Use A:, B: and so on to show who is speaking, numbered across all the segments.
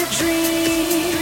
A: a dream.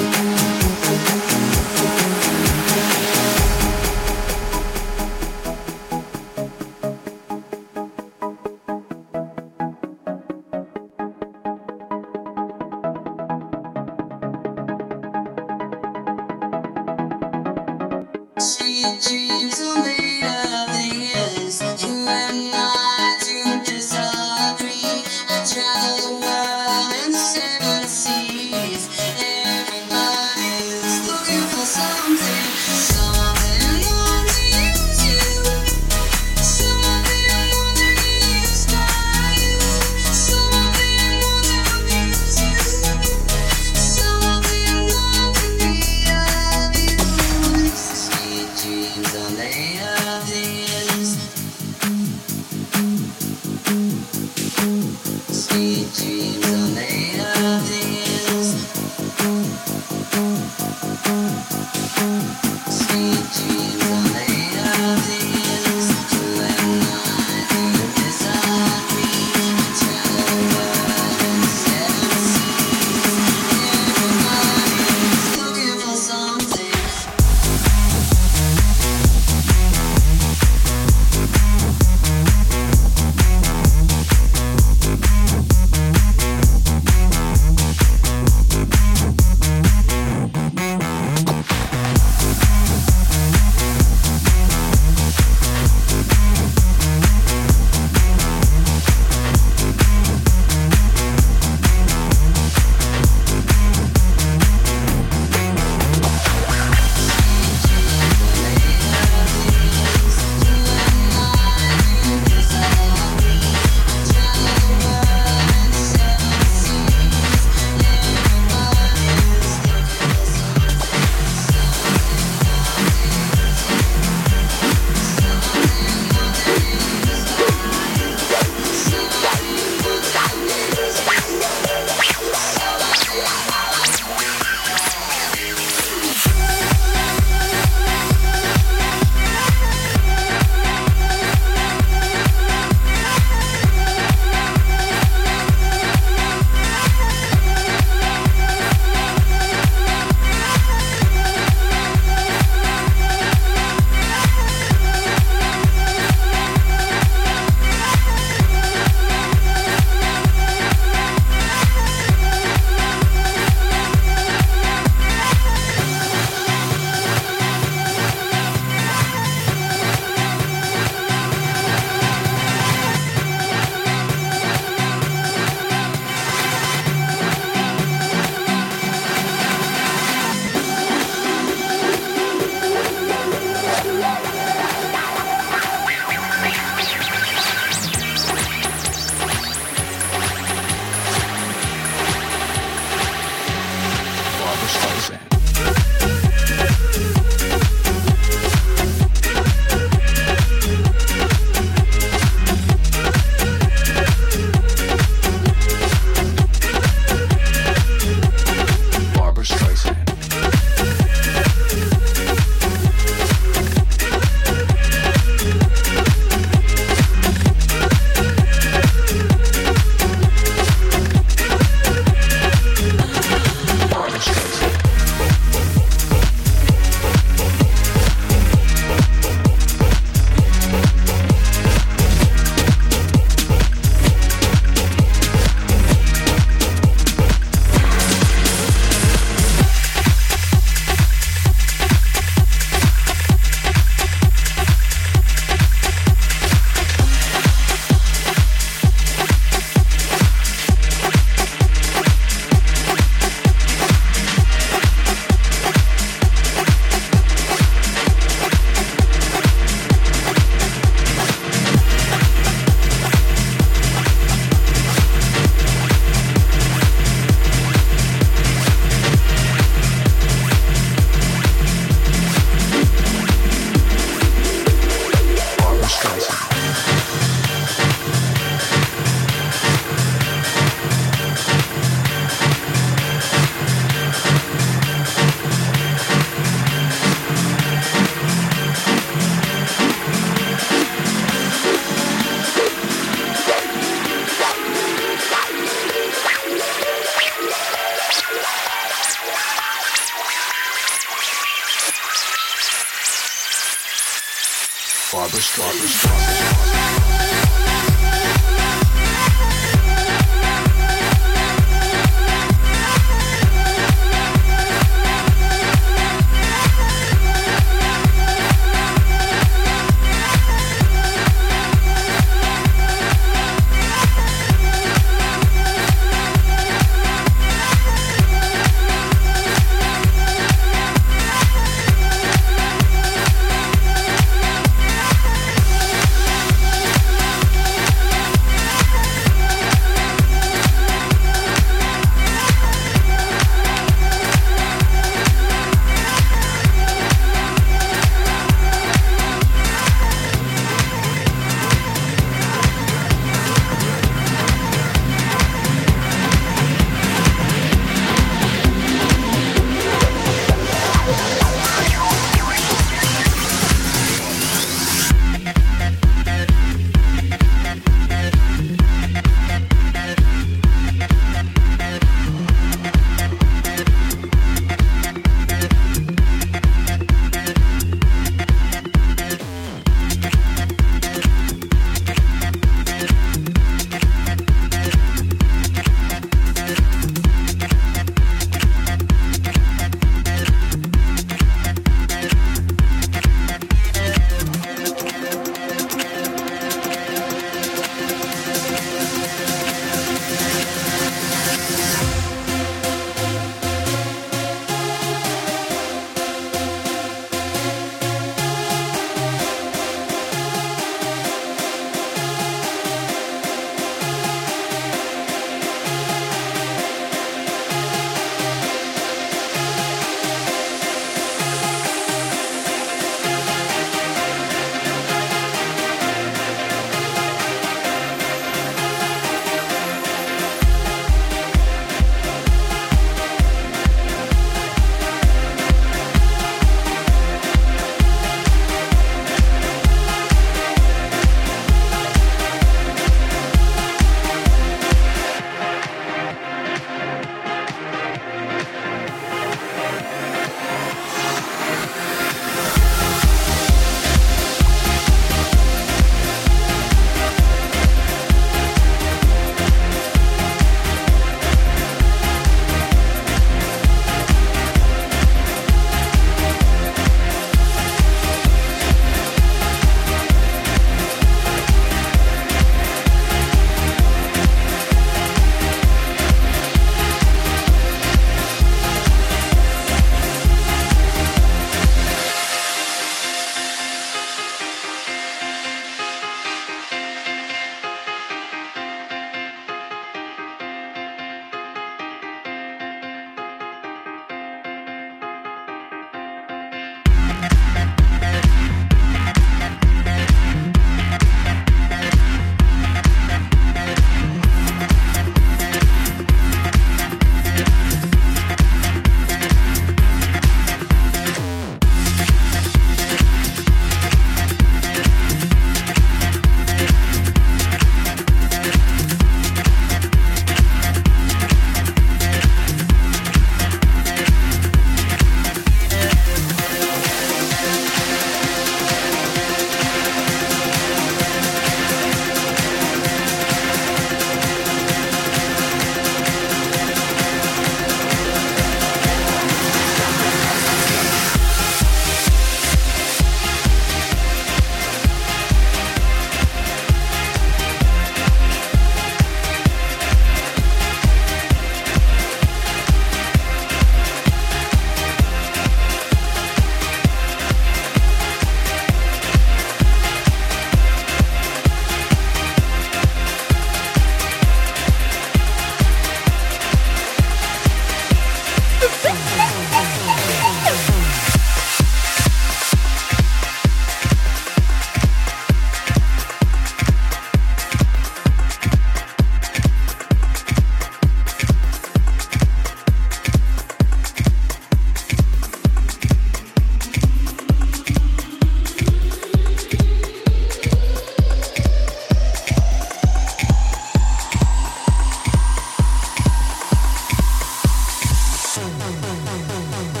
B: Boom, boom, boom.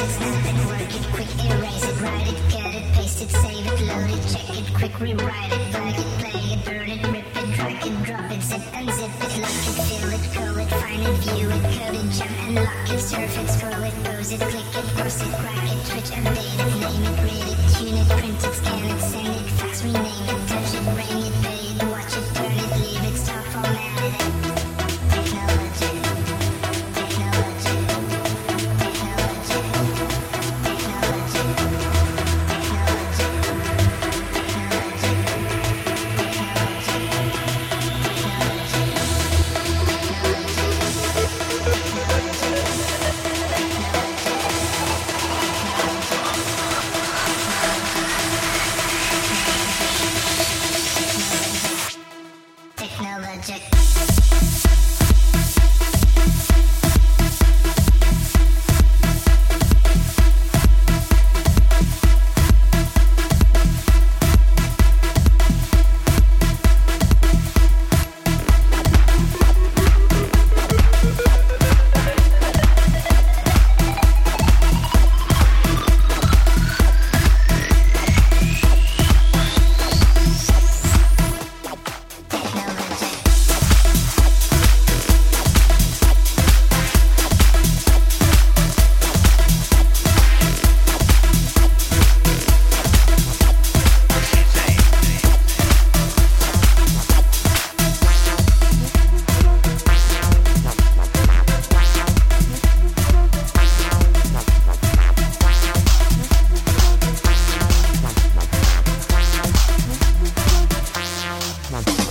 C: it, snap it, work it, quick erase it, write it, cut it, paste it, save it, load it, check it, quick rewrite it, bug it, play it, burn it, rip it, drag it, drop it, zip, unzip it, lock it, fill it, curl it, find it, view it, code it, jump and lock it, surf it, scroll it, pose it, click it, cross it, crack it, twitch, update it, name it, read it, tune it, print it, scan it, save Club.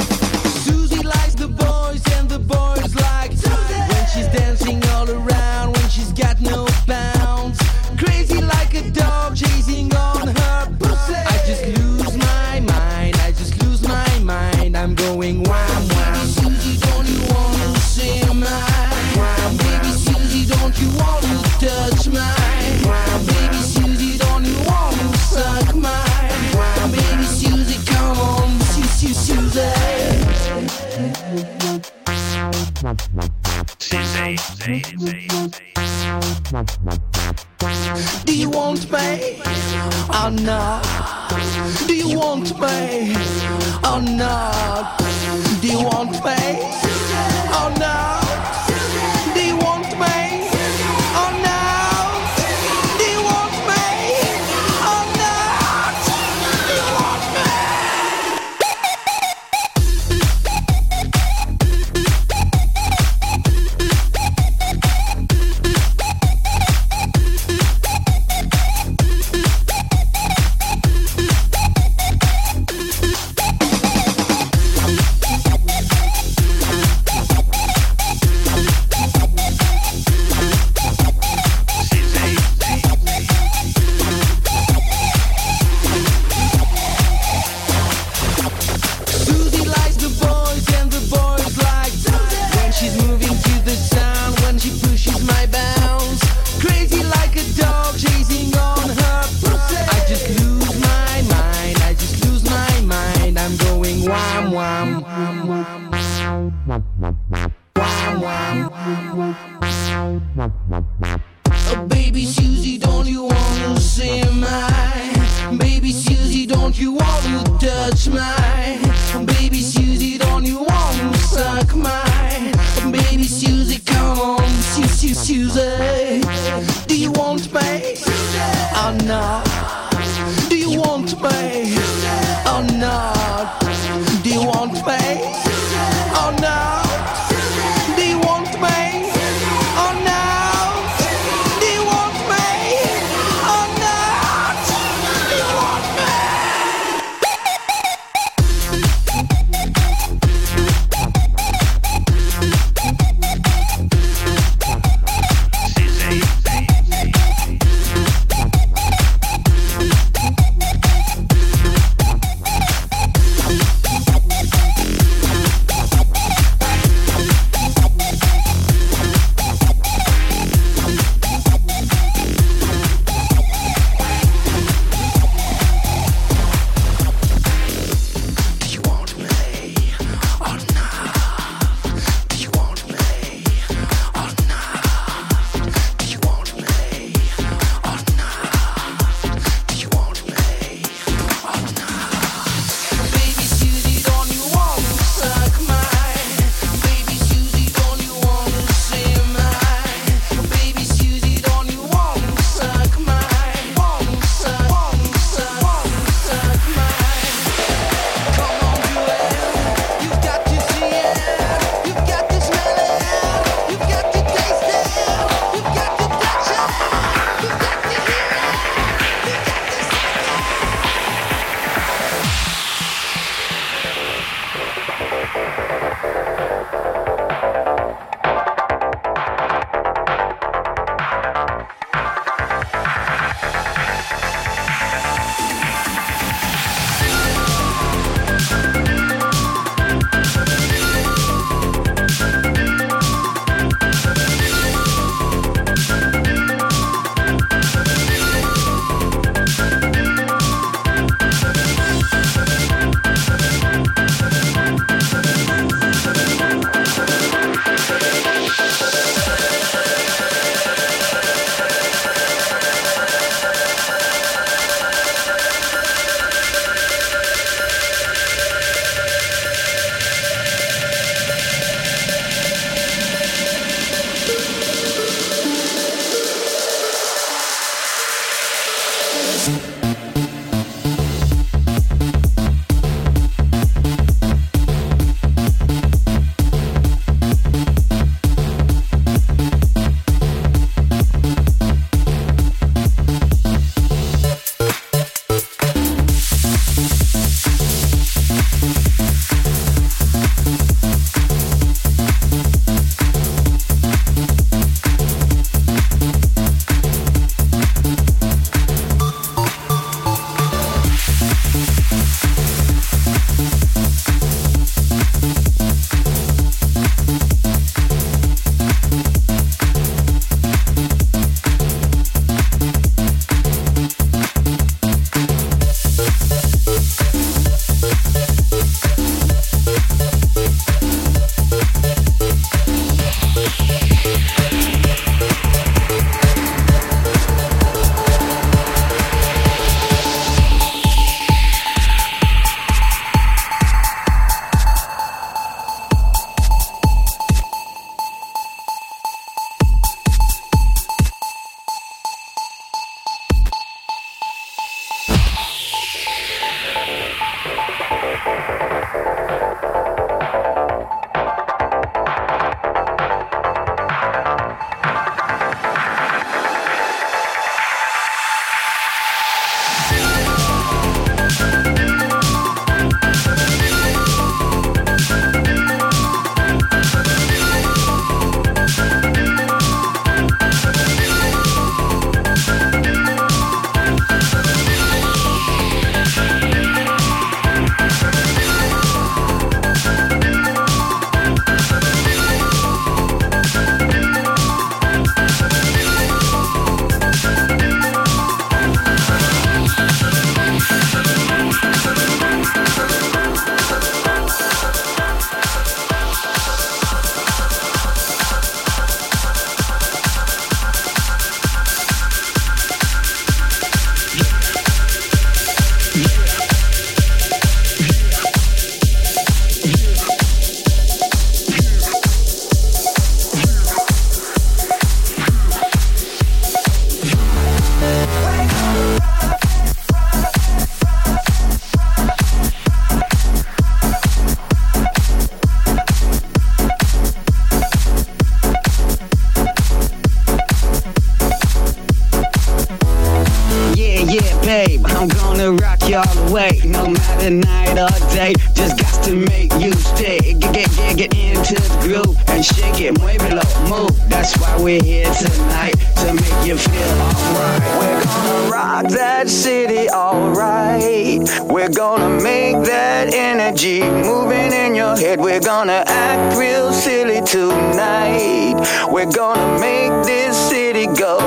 D: Groove and shake it. move Mueve move. That's why we're here tonight to make you feel alright. We're gonna rock that city alright. We're gonna make that energy moving in your head. We're gonna act real silly tonight. We're gonna make this city go.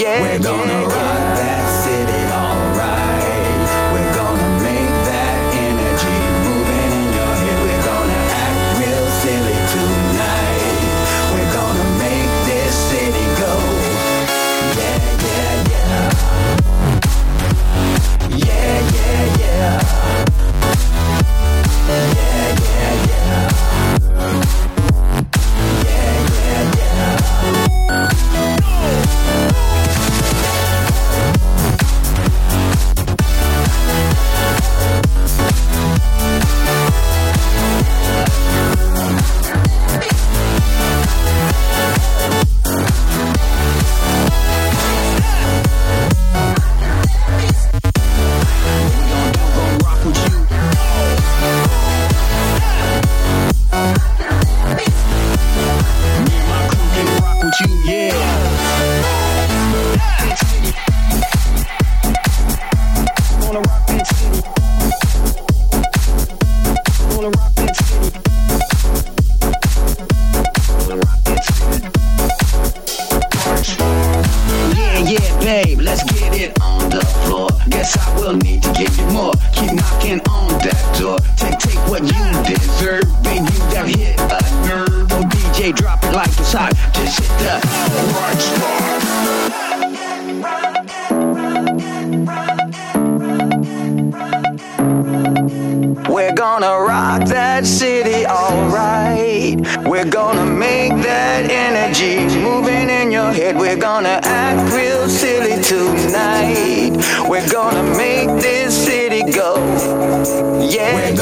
D: Yeah, we're gonna rock gonna rock that city alright. We're gonna make that energy moving in your head. We're gonna act real silly tonight. We're gonna make this city go. Yeah,